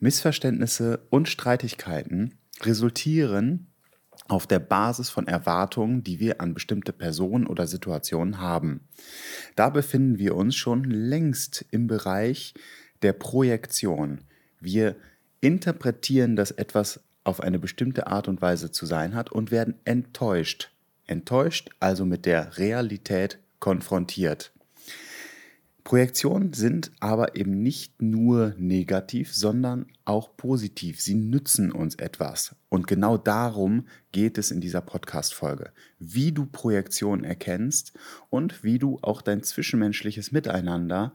Missverständnisse und Streitigkeiten resultieren auf der Basis von Erwartungen, die wir an bestimmte Personen oder Situationen haben. Da befinden wir uns schon längst im Bereich der Projektion. Wir interpretieren, dass etwas auf eine bestimmte Art und Weise zu sein hat und werden enttäuscht. Enttäuscht, also mit der Realität konfrontiert. Projektionen sind aber eben nicht nur negativ, sondern auch positiv. Sie nützen uns etwas. Und genau darum geht es in dieser Podcast-Folge. Wie du Projektionen erkennst und wie du auch dein zwischenmenschliches Miteinander,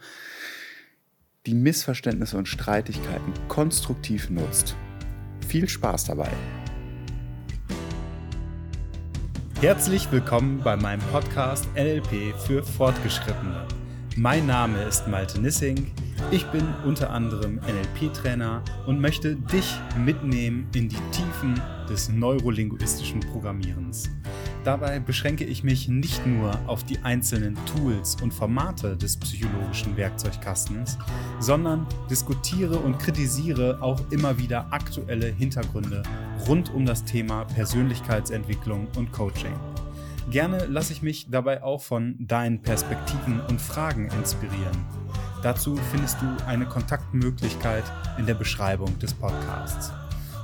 die Missverständnisse und Streitigkeiten konstruktiv nutzt. Viel Spaß dabei! Herzlich willkommen bei meinem Podcast NLP für Fortgeschrittene. Mein Name ist Malte Nissing. Ich bin unter anderem NLP-Trainer und möchte dich mitnehmen in die Tiefen des neurolinguistischen Programmierens. Dabei beschränke ich mich nicht nur auf die einzelnen Tools und Formate des psychologischen Werkzeugkastens, sondern diskutiere und kritisiere auch immer wieder aktuelle Hintergründe rund um das Thema Persönlichkeitsentwicklung und Coaching. Gerne lasse ich mich dabei auch von deinen Perspektiven und Fragen inspirieren. Dazu findest du eine Kontaktmöglichkeit in der Beschreibung des Podcasts.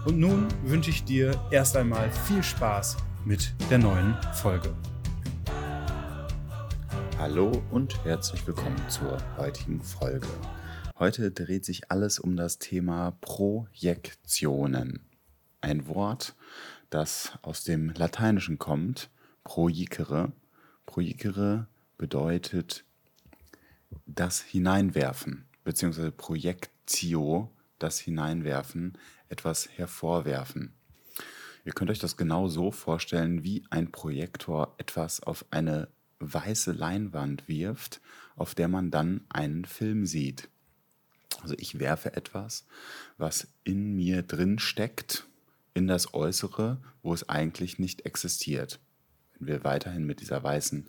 Und nun wünsche ich dir erst einmal viel Spaß mit der neuen Folge. Hallo und herzlich willkommen zur heutigen Folge. Heute dreht sich alles um das Thema Projektionen. Ein Wort, das aus dem Lateinischen kommt projicere. Projicere bedeutet das Hineinwerfen, beziehungsweise Projektio, das Hineinwerfen, etwas hervorwerfen. Ihr könnt euch das genau so vorstellen, wie ein Projektor etwas auf eine weiße Leinwand wirft, auf der man dann einen Film sieht. Also ich werfe etwas, was in mir drin steckt, in das Äußere, wo es eigentlich nicht existiert wir weiterhin mit dieser weißen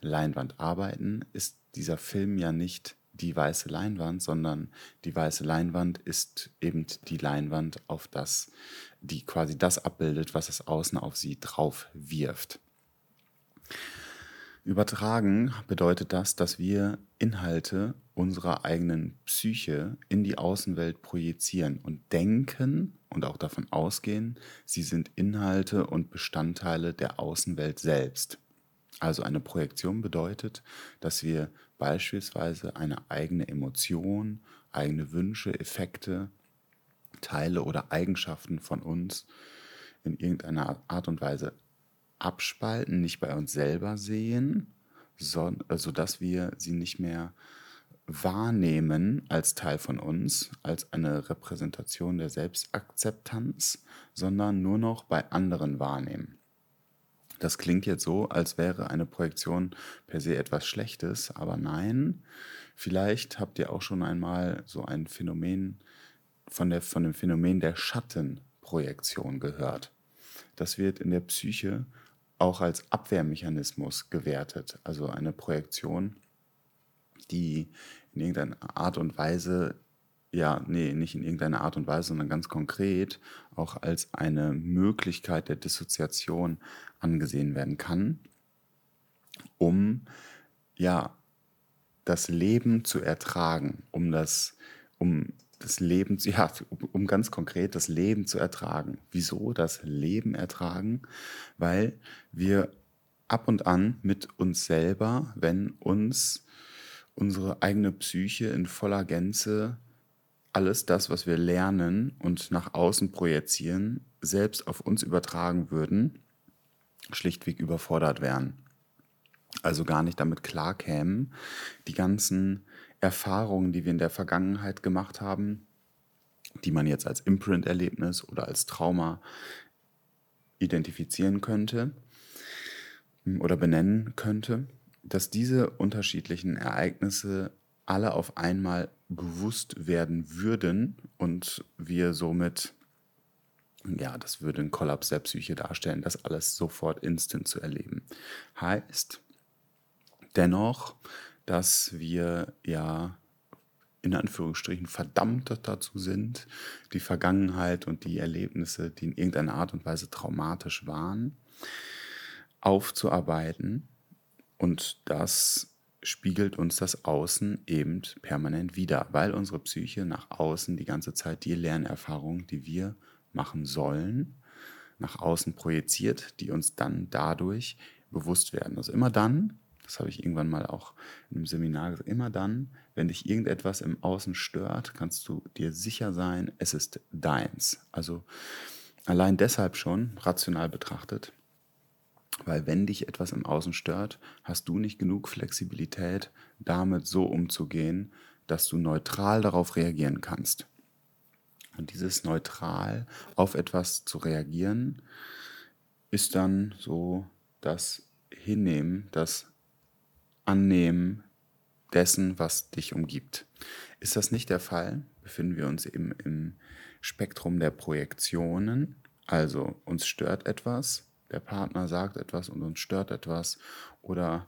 Leinwand arbeiten, ist dieser Film ja nicht die weiße Leinwand, sondern die weiße Leinwand ist eben die Leinwand, auf das, die quasi das abbildet, was es außen auf sie drauf wirft. Übertragen bedeutet das, dass wir Inhalte unserer eigenen Psyche in die Außenwelt projizieren und denken und auch davon ausgehen, sie sind Inhalte und Bestandteile der Außenwelt selbst. Also eine Projektion bedeutet, dass wir beispielsweise eine eigene Emotion, eigene Wünsche, Effekte, Teile oder Eigenschaften von uns in irgendeiner Art und Weise abspalten, nicht bei uns selber sehen, sodass wir sie nicht mehr wahrnehmen als Teil von uns, als eine Repräsentation der Selbstakzeptanz, sondern nur noch bei anderen wahrnehmen. Das klingt jetzt so, als wäre eine Projektion per se etwas Schlechtes, aber nein, vielleicht habt ihr auch schon einmal so ein Phänomen von, der, von dem Phänomen der Schattenprojektion gehört. Das wird in der Psyche auch als Abwehrmechanismus gewertet, also eine Projektion, die in irgendeiner Art und Weise, ja, nee, nicht in irgendeiner Art und Weise, sondern ganz konkret auch als eine Möglichkeit der Dissoziation angesehen werden kann, um ja das Leben zu ertragen, um das, um das Leben, ja, um ganz konkret das Leben zu ertragen. Wieso das Leben ertragen? Weil wir ab und an mit uns selber, wenn uns unsere eigene Psyche in voller Gänze alles das, was wir lernen und nach außen projizieren, selbst auf uns übertragen würden, schlichtweg überfordert wären. Also gar nicht damit klarkämen, die ganzen Erfahrungen, die wir in der Vergangenheit gemacht haben, die man jetzt als Imprint-Erlebnis oder als Trauma identifizieren könnte oder benennen könnte, dass diese unterschiedlichen Ereignisse alle auf einmal bewusst werden würden und wir somit, ja, das würde einen Kollaps der Psyche darstellen, das alles sofort instant zu erleben. Heißt dennoch, dass wir ja in Anführungsstrichen verdammt dazu sind, die Vergangenheit und die Erlebnisse, die in irgendeiner Art und Weise traumatisch waren, aufzuarbeiten. Und das spiegelt uns das Außen eben permanent wieder, weil unsere Psyche nach außen die ganze Zeit die Lernerfahrungen, die wir machen sollen, nach außen projiziert, die uns dann dadurch bewusst werden. Also immer dann, das habe ich irgendwann mal auch in einem Seminar gesagt, immer dann, wenn dich irgendetwas im Außen stört, kannst du dir sicher sein, es ist deins. Also allein deshalb schon, rational betrachtet, weil wenn dich etwas im Außen stört, hast du nicht genug Flexibilität, damit so umzugehen, dass du neutral darauf reagieren kannst. Und dieses neutral auf etwas zu reagieren, ist dann so das Hinnehmen, das Annehmen dessen, was dich umgibt. Ist das nicht der Fall, befinden wir uns eben im Spektrum der Projektionen. Also uns stört etwas, der Partner sagt etwas und uns stört etwas oder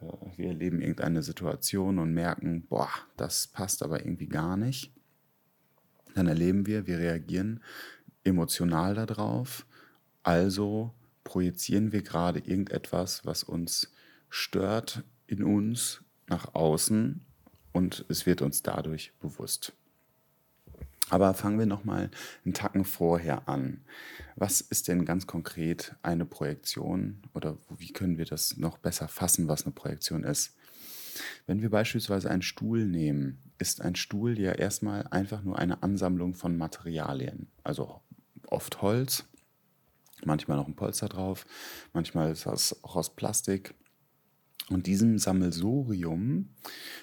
äh, wir erleben irgendeine Situation und merken, boah, das passt aber irgendwie gar nicht. Dann erleben wir, wir reagieren emotional darauf, also projizieren wir gerade irgendetwas, was uns stört in uns nach außen und es wird uns dadurch bewusst. Aber fangen wir nochmal einen Tacken vorher an. Was ist denn ganz konkret eine Projektion oder wie können wir das noch besser fassen, was eine Projektion ist? Wenn wir beispielsweise einen Stuhl nehmen, ist ein Stuhl ja erstmal einfach nur eine Ansammlung von Materialien. Also oft Holz, manchmal noch ein Polster drauf, manchmal ist das auch aus Plastik. Und diesem Sammelsurium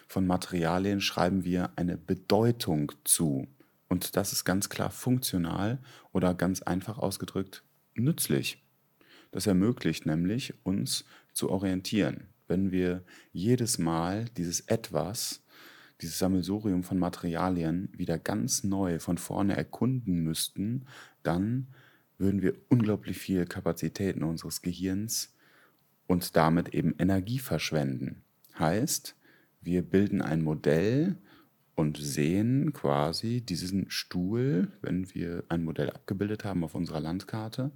von Materialien schreiben wir eine Bedeutung zu. Und das ist ganz klar funktional oder ganz einfach ausgedrückt nützlich. Das ermöglicht nämlich uns zu orientieren. Wenn wir jedes Mal dieses etwas, dieses Sammelsurium von Materialien wieder ganz neu von vorne erkunden müssten, dann würden wir unglaublich viel Kapazitäten unseres Gehirns und damit eben Energie verschwenden. Heißt, wir bilden ein Modell und sehen quasi diesen Stuhl, wenn wir ein Modell abgebildet haben auf unserer Landkarte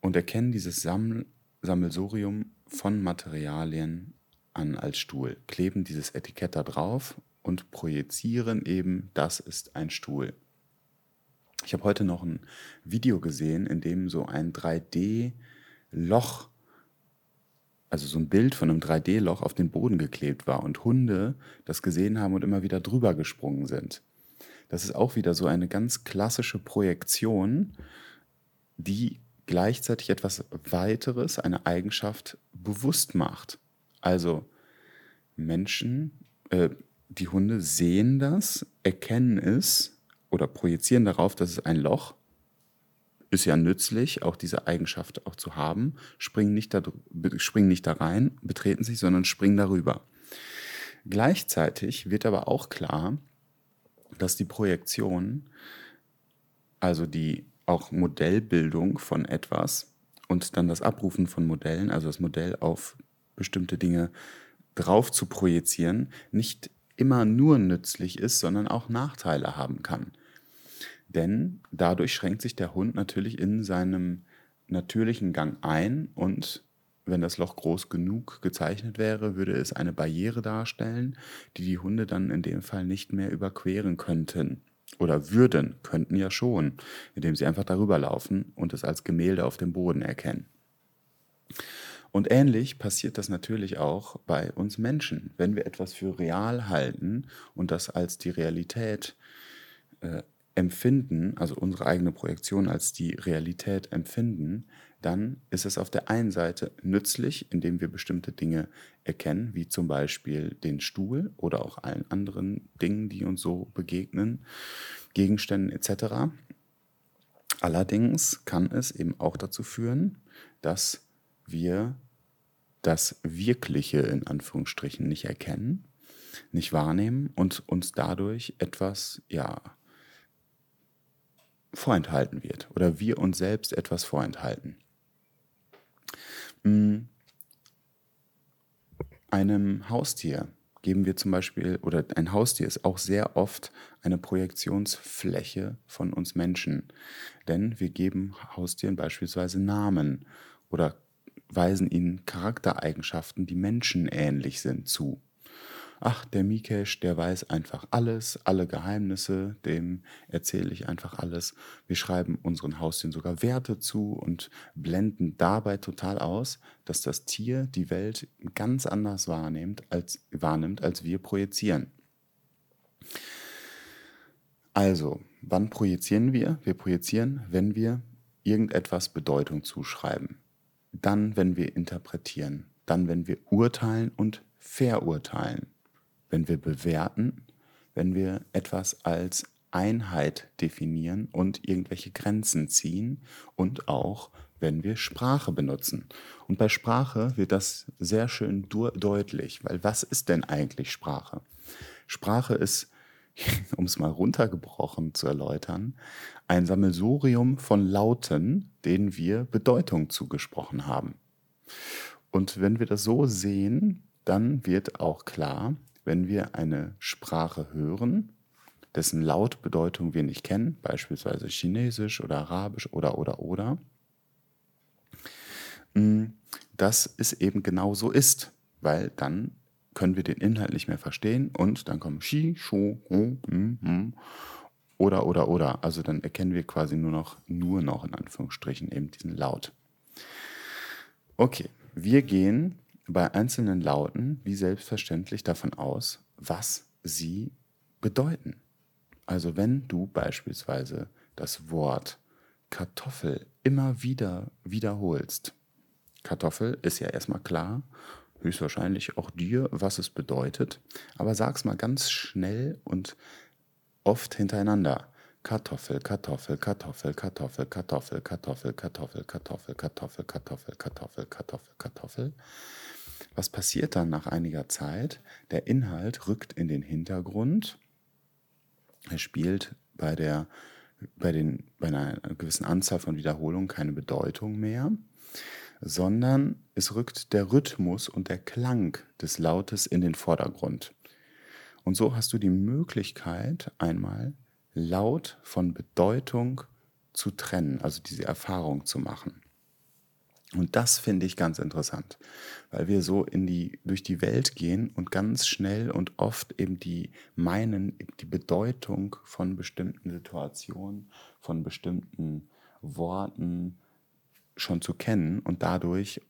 und erkennen dieses Sammel Sammelsurium von Materialien an als Stuhl, kleben dieses Etikett da drauf und projizieren eben, das ist ein Stuhl. Ich habe heute noch ein Video gesehen, in dem so ein 3D-Loch also so ein Bild von einem 3D-Loch auf den Boden geklebt war und Hunde das gesehen haben und immer wieder drüber gesprungen sind. Das ist auch wieder so eine ganz klassische Projektion, die gleichzeitig etwas weiteres, eine Eigenschaft bewusst macht. Also Menschen, äh, die Hunde sehen das, erkennen es oder projizieren darauf, dass es ein Loch ist ja nützlich, auch diese Eigenschaft auch zu haben. Springen nicht da, springen nicht da rein, betreten sich, sondern springen darüber. Gleichzeitig wird aber auch klar, dass die Projektion, also die auch Modellbildung von etwas und dann das Abrufen von Modellen, also das Modell auf bestimmte Dinge drauf zu projizieren, nicht immer nur nützlich ist, sondern auch Nachteile haben kann. Denn dadurch schränkt sich der Hund natürlich in seinem natürlichen Gang ein und wenn das Loch groß genug gezeichnet wäre, würde es eine Barriere darstellen, die die Hunde dann in dem Fall nicht mehr überqueren könnten. Oder würden, könnten ja schon, indem sie einfach darüber laufen und es als Gemälde auf dem Boden erkennen. Und ähnlich passiert das natürlich auch bei uns Menschen. Wenn wir etwas für real halten und das als die Realität äh, empfinden, also unsere eigene Projektion als die Realität empfinden, dann ist es auf der einen Seite nützlich, indem wir bestimmte Dinge erkennen, wie zum Beispiel den Stuhl oder auch allen anderen Dingen, die uns so begegnen, Gegenständen etc. Allerdings kann es eben auch dazu führen, dass wir das Wirkliche in Anführungsstrichen nicht erkennen, nicht wahrnehmen und uns dadurch etwas, ja, vorenthalten wird oder wir uns selbst etwas vorenthalten. Mm. Einem Haustier geben wir zum Beispiel, oder ein Haustier ist auch sehr oft eine Projektionsfläche von uns Menschen. Denn wir geben Haustieren beispielsweise Namen oder weisen ihnen Charaktereigenschaften, die menschenähnlich sind, zu ach, der Mikesh, der weiß einfach alles, alle Geheimnisse, dem erzähle ich einfach alles. Wir schreiben unseren Haustieren sogar Werte zu und blenden dabei total aus, dass das Tier die Welt ganz anders wahrnimmt, als, wahrnimmt, als wir projizieren. Also, wann projizieren wir? Wir projizieren, wenn wir irgendetwas Bedeutung zuschreiben. Dann, wenn wir interpretieren. Dann, wenn wir urteilen und verurteilen wenn wir bewerten, wenn wir etwas als Einheit definieren und irgendwelche Grenzen ziehen und auch wenn wir Sprache benutzen. Und bei Sprache wird das sehr schön deutlich, weil was ist denn eigentlich Sprache? Sprache ist, um es mal runtergebrochen zu erläutern, ein Sammelsurium von Lauten, denen wir Bedeutung zugesprochen haben. Und wenn wir das so sehen, dann wird auch klar, wenn wir eine Sprache hören, dessen Lautbedeutung wir nicht kennen, beispielsweise Chinesisch oder Arabisch oder oder oder, mm, dass es eben genau so ist, weil dann können wir den Inhalt nicht mehr verstehen und dann kommen Shi, Shu, Hu, hm, hm, oder oder oder. Also dann erkennen wir quasi nur noch, nur noch in Anführungsstrichen eben diesen Laut. Okay, wir gehen bei einzelnen Lauten wie selbstverständlich davon aus, was sie bedeuten. Also wenn du beispielsweise das Wort Kartoffel immer wieder wiederholst, Kartoffel ist ja erstmal klar, höchstwahrscheinlich auch dir, was es bedeutet, aber sag's mal ganz schnell und oft hintereinander. Kartoffel, Kartoffel, Kartoffel, Kartoffel, Kartoffel, Kartoffel, Kartoffel, Kartoffel, Kartoffel, Kartoffel, Kartoffel, Kartoffel, Kartoffel. Was passiert dann nach einiger Zeit? Der Inhalt rückt in den Hintergrund. Er spielt bei, der, bei, den, bei einer gewissen Anzahl von Wiederholungen keine Bedeutung mehr, sondern es rückt der Rhythmus und der Klang des Lautes in den Vordergrund. Und so hast du die Möglichkeit, einmal Laut von Bedeutung zu trennen, also diese Erfahrung zu machen. Und das finde ich ganz interessant, weil wir so in die, durch die Welt gehen und ganz schnell und oft eben die meinen, die Bedeutung von bestimmten Situationen, von bestimmten Worten schon zu kennen und dadurch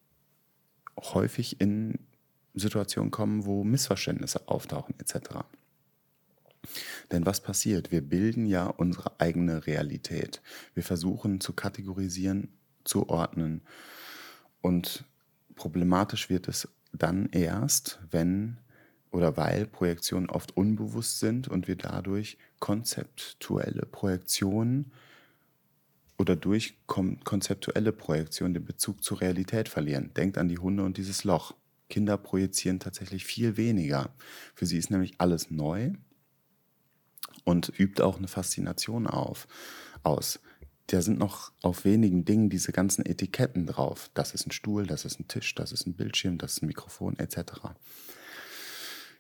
häufig in Situationen kommen, wo Missverständnisse auftauchen etc. Denn was passiert? Wir bilden ja unsere eigene Realität. Wir versuchen zu kategorisieren, zu ordnen, und problematisch wird es dann erst, wenn oder weil Projektionen oft unbewusst sind und wir dadurch konzeptuelle Projektionen oder durch konzeptuelle Projektionen den Bezug zur Realität verlieren. Denkt an die Hunde und dieses Loch. Kinder projizieren tatsächlich viel weniger. Für sie ist nämlich alles neu und übt auch eine Faszination auf, aus da sind noch auf wenigen Dingen diese ganzen Etiketten drauf. Das ist ein Stuhl, das ist ein Tisch, das ist ein Bildschirm, das ist ein Mikrofon etc.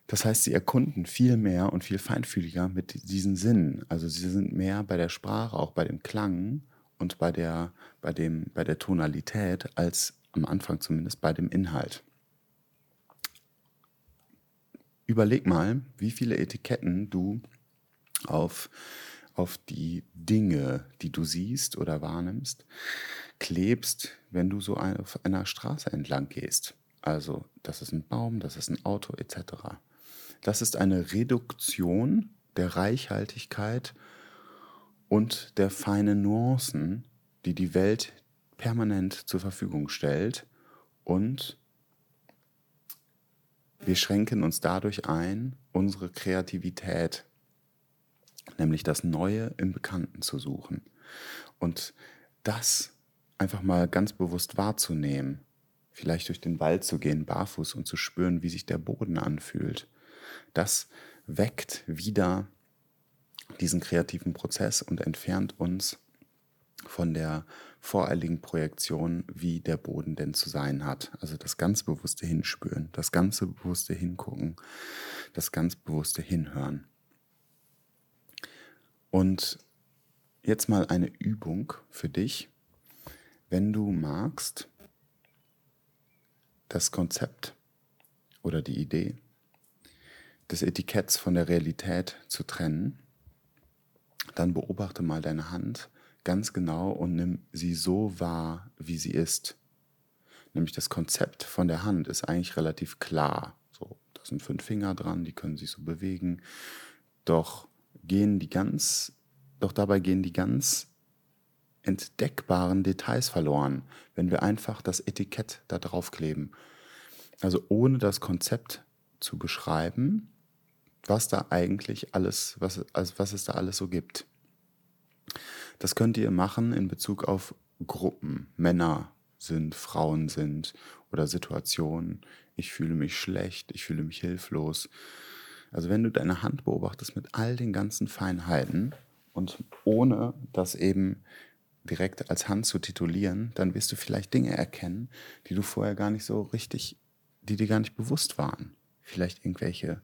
Das heißt, sie erkunden viel mehr und viel feinfühliger mit diesen Sinnen. Also sie sind mehr bei der Sprache, auch bei dem Klang und bei der, bei dem, bei der Tonalität als am Anfang zumindest bei dem Inhalt. Überleg mal, wie viele Etiketten du auf auf die Dinge, die du siehst oder wahrnimmst, klebst, wenn du so auf einer Straße entlang gehst. Also, das ist ein Baum, das ist ein Auto etc. Das ist eine Reduktion der Reichhaltigkeit und der feinen Nuancen, die die Welt permanent zur Verfügung stellt und wir schränken uns dadurch ein, unsere Kreativität nämlich das Neue im Bekannten zu suchen. Und das einfach mal ganz bewusst wahrzunehmen, vielleicht durch den Wald zu gehen, barfuß und zu spüren, wie sich der Boden anfühlt, das weckt wieder diesen kreativen Prozess und entfernt uns von der voreiligen Projektion, wie der Boden denn zu sein hat. Also das ganz bewusste Hinspüren, das ganze bewusste Hingucken, das ganz bewusste Hinhören. Und jetzt mal eine Übung für dich. Wenn du magst, das Konzept oder die Idee des Etiketts von der Realität zu trennen, dann beobachte mal deine Hand ganz genau und nimm sie so wahr, wie sie ist. Nämlich das Konzept von der Hand ist eigentlich relativ klar. So, da sind fünf Finger dran, die können sich so bewegen. Doch gehen die ganz, doch dabei gehen die ganz entdeckbaren Details verloren, wenn wir einfach das Etikett da drauf kleben. Also ohne das Konzept zu beschreiben, was da eigentlich alles, was, also was es da alles so gibt. Das könnt ihr machen in Bezug auf Gruppen. Männer sind, Frauen sind oder Situationen. Ich fühle mich schlecht, ich fühle mich hilflos. Also wenn du deine Hand beobachtest mit all den ganzen Feinheiten und ohne das eben direkt als Hand zu titulieren, dann wirst du vielleicht Dinge erkennen, die du vorher gar nicht so richtig, die dir gar nicht bewusst waren. Vielleicht irgendwelche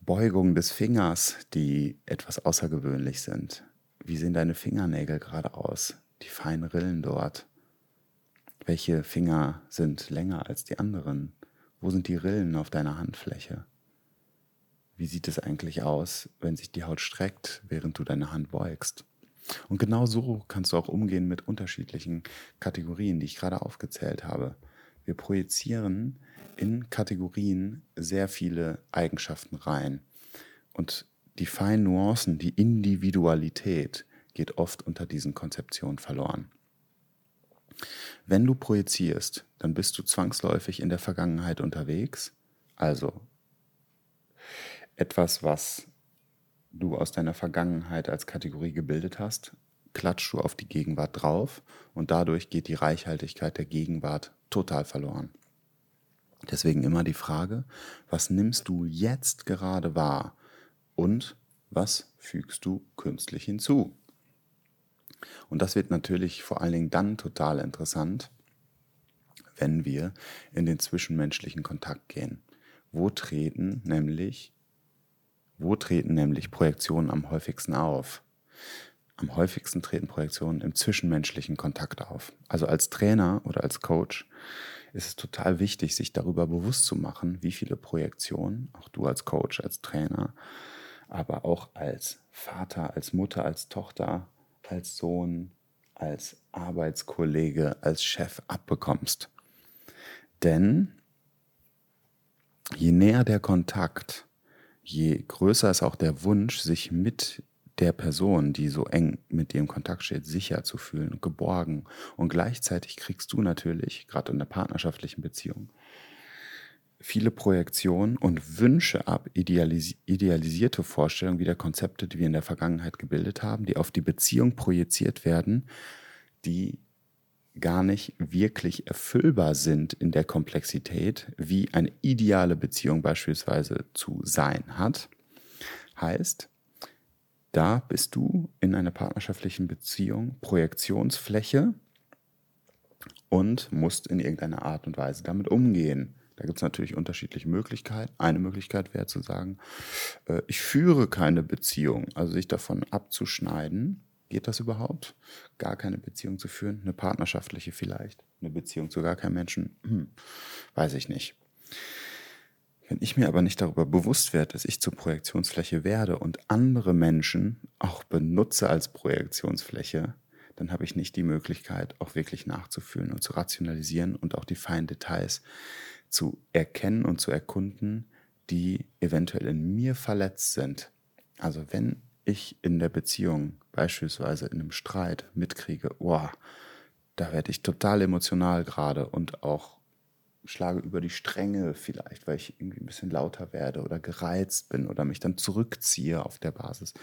Beugungen des Fingers, die etwas außergewöhnlich sind. Wie sehen deine Fingernägel gerade aus? Die feinen Rillen dort. Welche Finger sind länger als die anderen? Wo sind die Rillen auf deiner Handfläche? Wie sieht es eigentlich aus, wenn sich die Haut streckt, während du deine Hand beugst? Und genau so kannst du auch umgehen mit unterschiedlichen Kategorien, die ich gerade aufgezählt habe. Wir projizieren in Kategorien sehr viele Eigenschaften rein. Und die feinen Nuancen, die Individualität geht oft unter diesen Konzeptionen verloren. Wenn du projizierst, dann bist du zwangsläufig in der Vergangenheit unterwegs, also etwas, was du aus deiner Vergangenheit als Kategorie gebildet hast, klatschst du auf die Gegenwart drauf und dadurch geht die Reichhaltigkeit der Gegenwart total verloren. Deswegen immer die Frage, was nimmst du jetzt gerade wahr und was fügst du künstlich hinzu? Und das wird natürlich vor allen Dingen dann total interessant, wenn wir in den zwischenmenschlichen Kontakt gehen. Wo treten nämlich, wo treten nämlich Projektionen am häufigsten auf? Am häufigsten treten Projektionen im zwischenmenschlichen Kontakt auf. Also als Trainer oder als Coach ist es total wichtig, sich darüber bewusst zu machen, wie viele Projektionen, auch du als Coach, als Trainer, aber auch als Vater, als Mutter, als Tochter, als Sohn, als Arbeitskollege, als Chef abbekommst. Denn je näher der Kontakt, je größer ist auch der Wunsch, sich mit der Person, die so eng mit dir im Kontakt steht, sicher zu fühlen, geborgen. Und gleichzeitig kriegst du natürlich, gerade in der partnerschaftlichen Beziehung, viele Projektionen und Wünsche ab, idealis idealisierte Vorstellungen wie der Konzepte, die wir in der Vergangenheit gebildet haben, die auf die Beziehung projiziert werden, die gar nicht wirklich erfüllbar sind in der Komplexität, wie eine ideale Beziehung beispielsweise zu sein hat. Heißt, da bist du in einer partnerschaftlichen Beziehung Projektionsfläche und musst in irgendeiner Art und Weise damit umgehen. Da gibt es natürlich unterschiedliche Möglichkeiten. Eine Möglichkeit wäre zu sagen, äh, ich führe keine Beziehung, also sich davon abzuschneiden. Geht das überhaupt? Gar keine Beziehung zu führen? Eine partnerschaftliche vielleicht? Eine Beziehung zu gar keinem Menschen? Hm, weiß ich nicht. Wenn ich mir aber nicht darüber bewusst werde, dass ich zur Projektionsfläche werde und andere Menschen auch benutze als Projektionsfläche, dann habe ich nicht die Möglichkeit, auch wirklich nachzufühlen und zu rationalisieren und auch die feinen Details zu erkennen und zu erkunden, die eventuell in mir verletzt sind. Also wenn ich in der Beziehung, beispielsweise in einem Streit, mitkriege, wow, da werde ich total emotional gerade und auch schlage über die Stränge vielleicht, weil ich irgendwie ein bisschen lauter werde oder gereizt bin oder mich dann zurückziehe auf der Basis,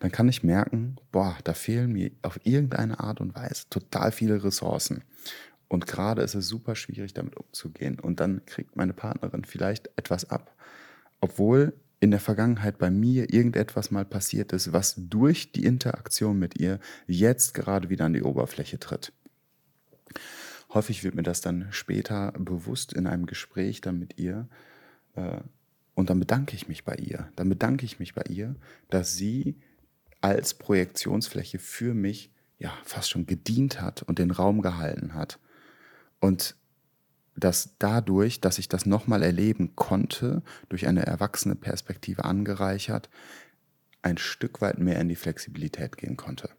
dann kann ich merken, boah, da fehlen mir auf irgendeine Art und Weise total viele Ressourcen. Und gerade ist es super schwierig, damit umzugehen. Und dann kriegt meine Partnerin vielleicht etwas ab, obwohl in der Vergangenheit bei mir irgendetwas mal passiert ist, was durch die Interaktion mit ihr jetzt gerade wieder an die Oberfläche tritt. Häufig wird mir das dann später bewusst in einem Gespräch dann mit ihr. Äh, und dann bedanke ich mich bei ihr. Dann bedanke ich mich bei ihr, dass sie als Projektionsfläche für mich ja fast schon gedient hat und den Raum gehalten hat. Und dass dadurch, dass ich das nochmal erleben konnte, durch eine erwachsene Perspektive angereichert, ein Stück weit mehr in die Flexibilität gehen konnte.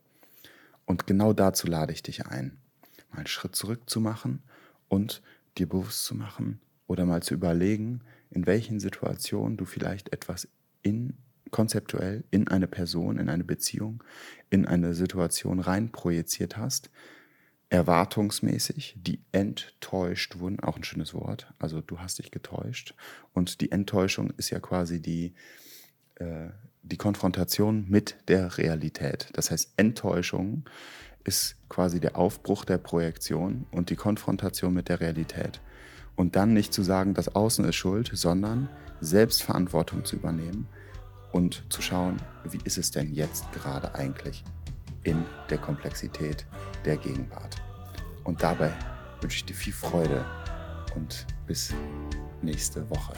Und genau dazu lade ich dich ein, mal einen Schritt zurück zu machen und dir bewusst zu machen oder mal zu überlegen, in welchen Situationen du vielleicht etwas in konzeptuell in eine Person, in eine Beziehung, in eine Situation rein projiziert hast, erwartungsmäßig, die enttäuscht wurden, auch ein schönes Wort, also du hast dich getäuscht und die Enttäuschung ist ja quasi die, äh, die Konfrontation mit der Realität. Das heißt, Enttäuschung ist quasi der Aufbruch der Projektion und die Konfrontation mit der Realität. Und dann nicht zu sagen, das Außen ist schuld, sondern Selbstverantwortung zu übernehmen und zu schauen, wie ist es denn jetzt gerade eigentlich in der Komplexität der Gegenwart. Und dabei wünsche ich dir viel Freude und bis nächste Woche.